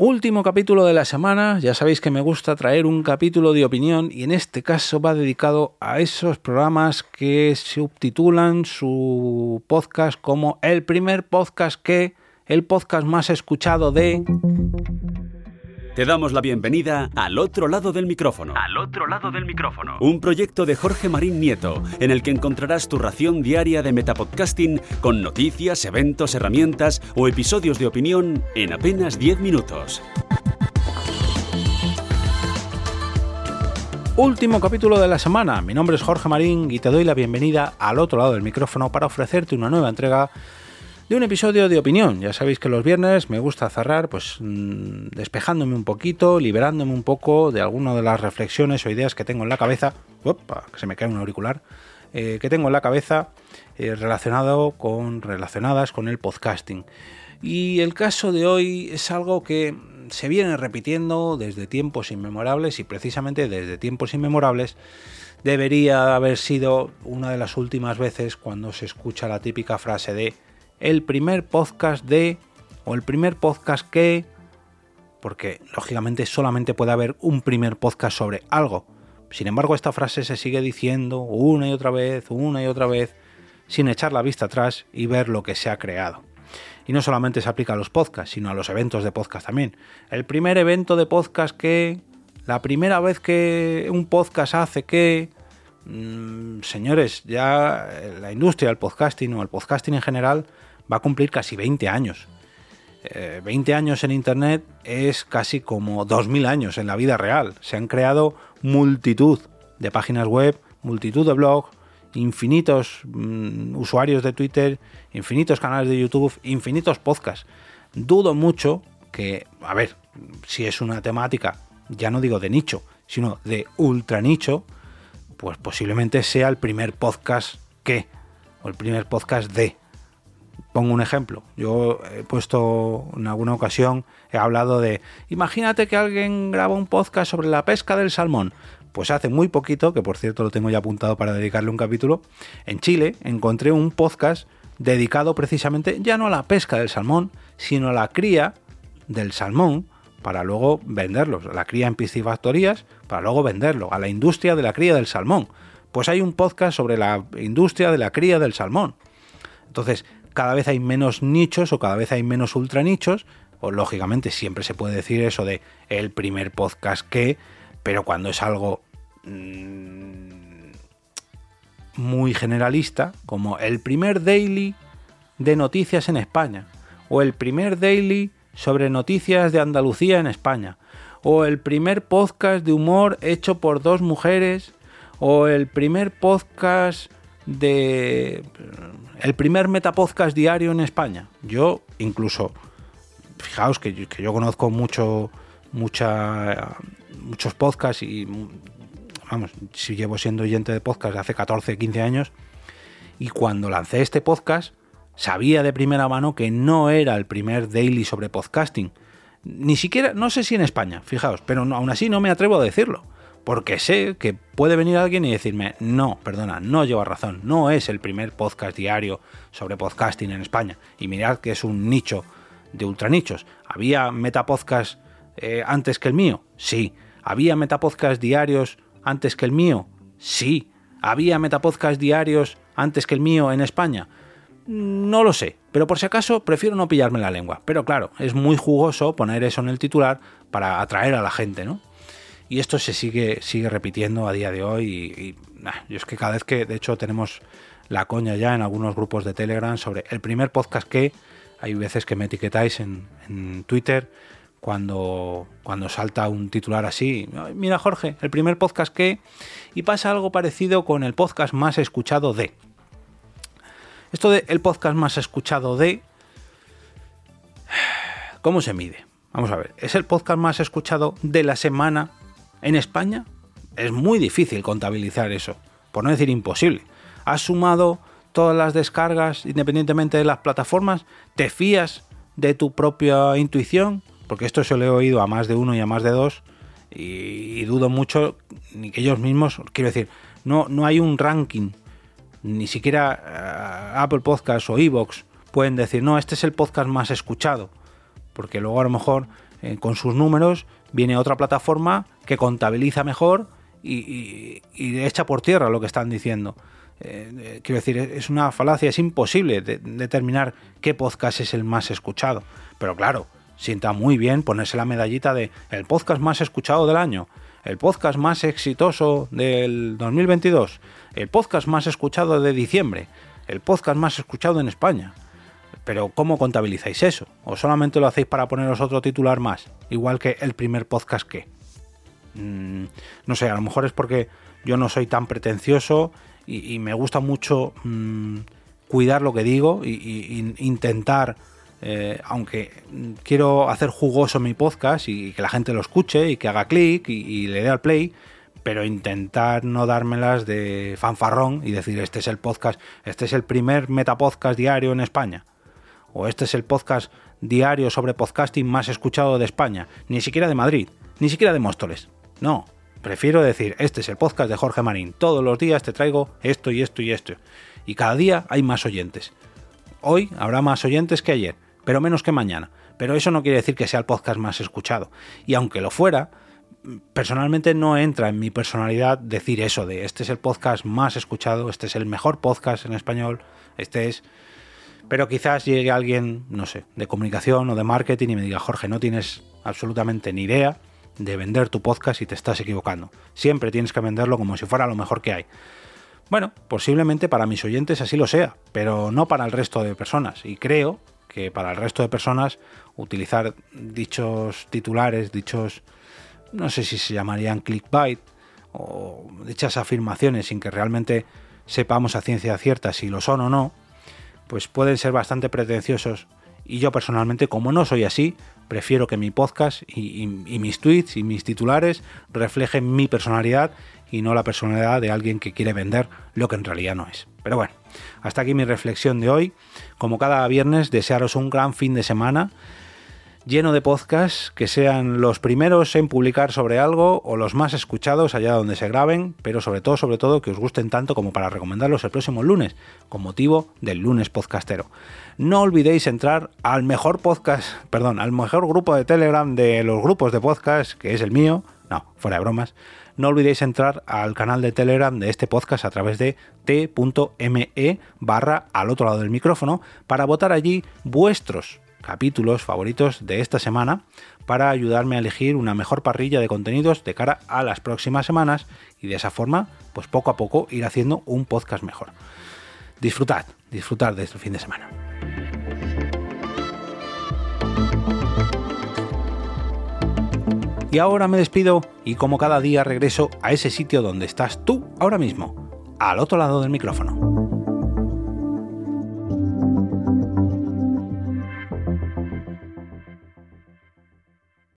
Último capítulo de la semana, ya sabéis que me gusta traer un capítulo de opinión y en este caso va dedicado a esos programas que subtitulan su podcast como el primer podcast que, el podcast más escuchado de... Te damos la bienvenida al otro lado del micrófono. Al otro lado del micrófono. Un proyecto de Jorge Marín Nieto, en el que encontrarás tu ración diaria de metapodcasting con noticias, eventos, herramientas o episodios de opinión en apenas 10 minutos. Último capítulo de la semana. Mi nombre es Jorge Marín y te doy la bienvenida al otro lado del micrófono para ofrecerte una nueva entrega de un episodio de opinión. Ya sabéis que los viernes me gusta cerrar pues mm, despejándome un poquito, liberándome un poco de alguna de las reflexiones o ideas que tengo en la cabeza. Opa, que se me cae un auricular. Eh, que tengo en la cabeza eh, relacionado con, relacionadas con el podcasting. Y el caso de hoy es algo que se viene repitiendo desde tiempos inmemorables y precisamente desde tiempos inmemorables debería haber sido una de las últimas veces cuando se escucha la típica frase de el primer podcast de o el primer podcast que porque lógicamente solamente puede haber un primer podcast sobre algo. Sin embargo, esta frase se sigue diciendo una y otra vez, una y otra vez, sin echar la vista atrás y ver lo que se ha creado. Y no solamente se aplica a los podcasts, sino a los eventos de podcast también. El primer evento de podcast que, la primera vez que un podcast hace que, mm, señores, ya la industria del podcasting o el podcasting en general va a cumplir casi 20 años. 20 eh, años en Internet es casi como 2.000 años en la vida real. Se han creado multitud de páginas web, multitud de blogs, infinitos mm, usuarios de Twitter, infinitos canales de YouTube, infinitos podcasts. Dudo mucho que, a ver, si es una temática, ya no digo de nicho, sino de ultra nicho, pues posiblemente sea el primer podcast que, o el primer podcast de. Pongo un ejemplo. Yo he puesto en alguna ocasión, he hablado de, imagínate que alguien graba un podcast sobre la pesca del salmón. Pues hace muy poquito, que por cierto lo tengo ya apuntado para dedicarle un capítulo, en Chile encontré un podcast dedicado precisamente ya no a la pesca del salmón, sino a la cría del salmón para luego venderlos, la cría en piscifactorías para luego venderlo, a la industria de la cría del salmón. Pues hay un podcast sobre la industria de la cría del salmón. Entonces, cada vez hay menos nichos o cada vez hay menos ultra nichos, o lógicamente siempre se puede decir eso de el primer podcast que, pero cuando es algo mmm, muy generalista, como el primer daily de noticias en España, o el primer daily sobre noticias de Andalucía en España, o el primer podcast de humor hecho por dos mujeres, o el primer podcast de el primer metapodcast diario en España. Yo incluso, fijaos que, yo conozco mucho, mucha, muchos podcasts y, vamos, si llevo siendo oyente de podcast hace 14, 15 años, y cuando lancé este podcast, sabía de primera mano que no era el primer daily sobre podcasting. Ni siquiera, no sé si en España, fijaos, pero aún así no me atrevo a decirlo porque sé que puede venir alguien y decirme, no, perdona, no lleva razón, no es el primer podcast diario sobre podcasting en España. Y mirad que es un nicho de ultranichos. ¿Había metapodcast eh, antes que el mío? Sí. ¿Había metapodcast diarios antes que el mío? Sí. ¿Había metapodcast diarios antes que el mío en España? No lo sé, pero por si acaso prefiero no pillarme la lengua. Pero claro, es muy jugoso poner eso en el titular para atraer a la gente, ¿no? Y esto se sigue, sigue repitiendo a día de hoy. Y, yo es que cada vez que, de hecho, tenemos la coña ya en algunos grupos de Telegram sobre el primer podcast que hay veces que me etiquetáis en, Twitter cuando, cuando salta un titular así. Mira, Jorge, el primer podcast que. Y pasa algo parecido con el podcast más escuchado de. Esto de el podcast más escuchado de. ¿Cómo se mide? Vamos a ver, ¿es el podcast más escuchado de la semana en España es muy difícil contabilizar eso, por no decir imposible. Has sumado todas las descargas independientemente de las plataformas, te fías de tu propia intuición, porque esto se lo he oído a más de uno y a más de dos, y, dudo mucho ni que ellos mismos, quiero decir, no, no hay un ranking, ni siquiera eh, Apple Podcasts o Evox pueden decir, no, este es el podcast más escuchado, porque luego a lo mejor eh, con sus números, viene otra plataforma que contabiliza mejor y, echa por tierra lo que están diciendo. Eh, eh, quiero decir, es una falacia, es imposible determinar qué podcast es el más escuchado. Pero claro, sienta muy bien ponerse la medallita de el podcast más escuchado del año, el podcast más exitoso del 2022, el podcast más escuchado de diciembre, el podcast más escuchado en España. Pero ¿cómo contabilizáis eso? ¿O solamente lo hacéis para poneros otro titular más? Igual que el primer podcast que. Mm, no sé, a lo mejor es porque yo no soy tan pretencioso y, me gusta mucho mm, cuidar lo que digo e intentar, eh, aunque quiero hacer jugoso mi podcast y que la gente lo escuche y que haga clic y, le dé al play, pero intentar no dármelas de fanfarrón y decir este es el podcast, este es el primer metapodcast diario en España, o este es el podcast diario sobre podcasting más escuchado de España, ni siquiera de Madrid, ni siquiera de Móstoles. No, prefiero decir, este es el podcast de Jorge Marín. Todos los días te traigo esto y esto y esto. Y cada día hay más oyentes. Hoy habrá más oyentes que ayer, pero menos que mañana. Pero eso no quiere decir que sea el podcast más escuchado. Y aunque lo fuera, personalmente no entra en mi personalidad decir eso de este es el podcast más escuchado, este es el mejor podcast en español, este es... Pero quizás llegue alguien, no sé, de comunicación o de marketing y me diga, Jorge, no tienes absolutamente ni idea de vender tu podcast y te estás equivocando. Siempre tienes que venderlo como si fuera lo mejor que hay. Bueno, posiblemente para mis oyentes así lo sea, pero no para el resto de personas. Y creo que para el resto de personas utilizar dichos titulares, dichos, no sé si se llamarían clickbait, o dichas afirmaciones sin que realmente sepamos a ciencia cierta si lo son o no, pues pueden ser bastante pretenciosos. Y yo personalmente, como no soy así, prefiero que mi podcast y, mis tweets y mis titulares reflejen mi personalidad y no la personalidad de alguien que quiere vender lo que en realidad no es. Pero bueno, hasta aquí mi reflexión de hoy. Como cada viernes, desearos un gran fin de semana lleno de podcasts que sean los primeros en publicar sobre algo o los más escuchados allá donde se graben, pero sobre todo, sobre todo, que os gusten tanto como para recomendarlos el próximo lunes, con motivo del lunes podcastero. No olvidéis entrar al mejor podcast, perdón, al mejor grupo de Telegram de los grupos de podcast, que es el mío, no, fuera de bromas, no olvidéis entrar al canal de Telegram de este podcast a través de t.me barra al otro lado del micrófono para votar allí vuestros capítulos favoritos de esta semana para ayudarme a elegir una mejor parrilla de contenidos de cara a las próximas semanas y de esa forma, pues poco a poco ir haciendo un podcast mejor. Disfrutad, disfrutad de este fin de semana. Y ahora me despido y como cada día regreso a ese sitio donde estás tú ahora mismo, al otro lado del micrófono.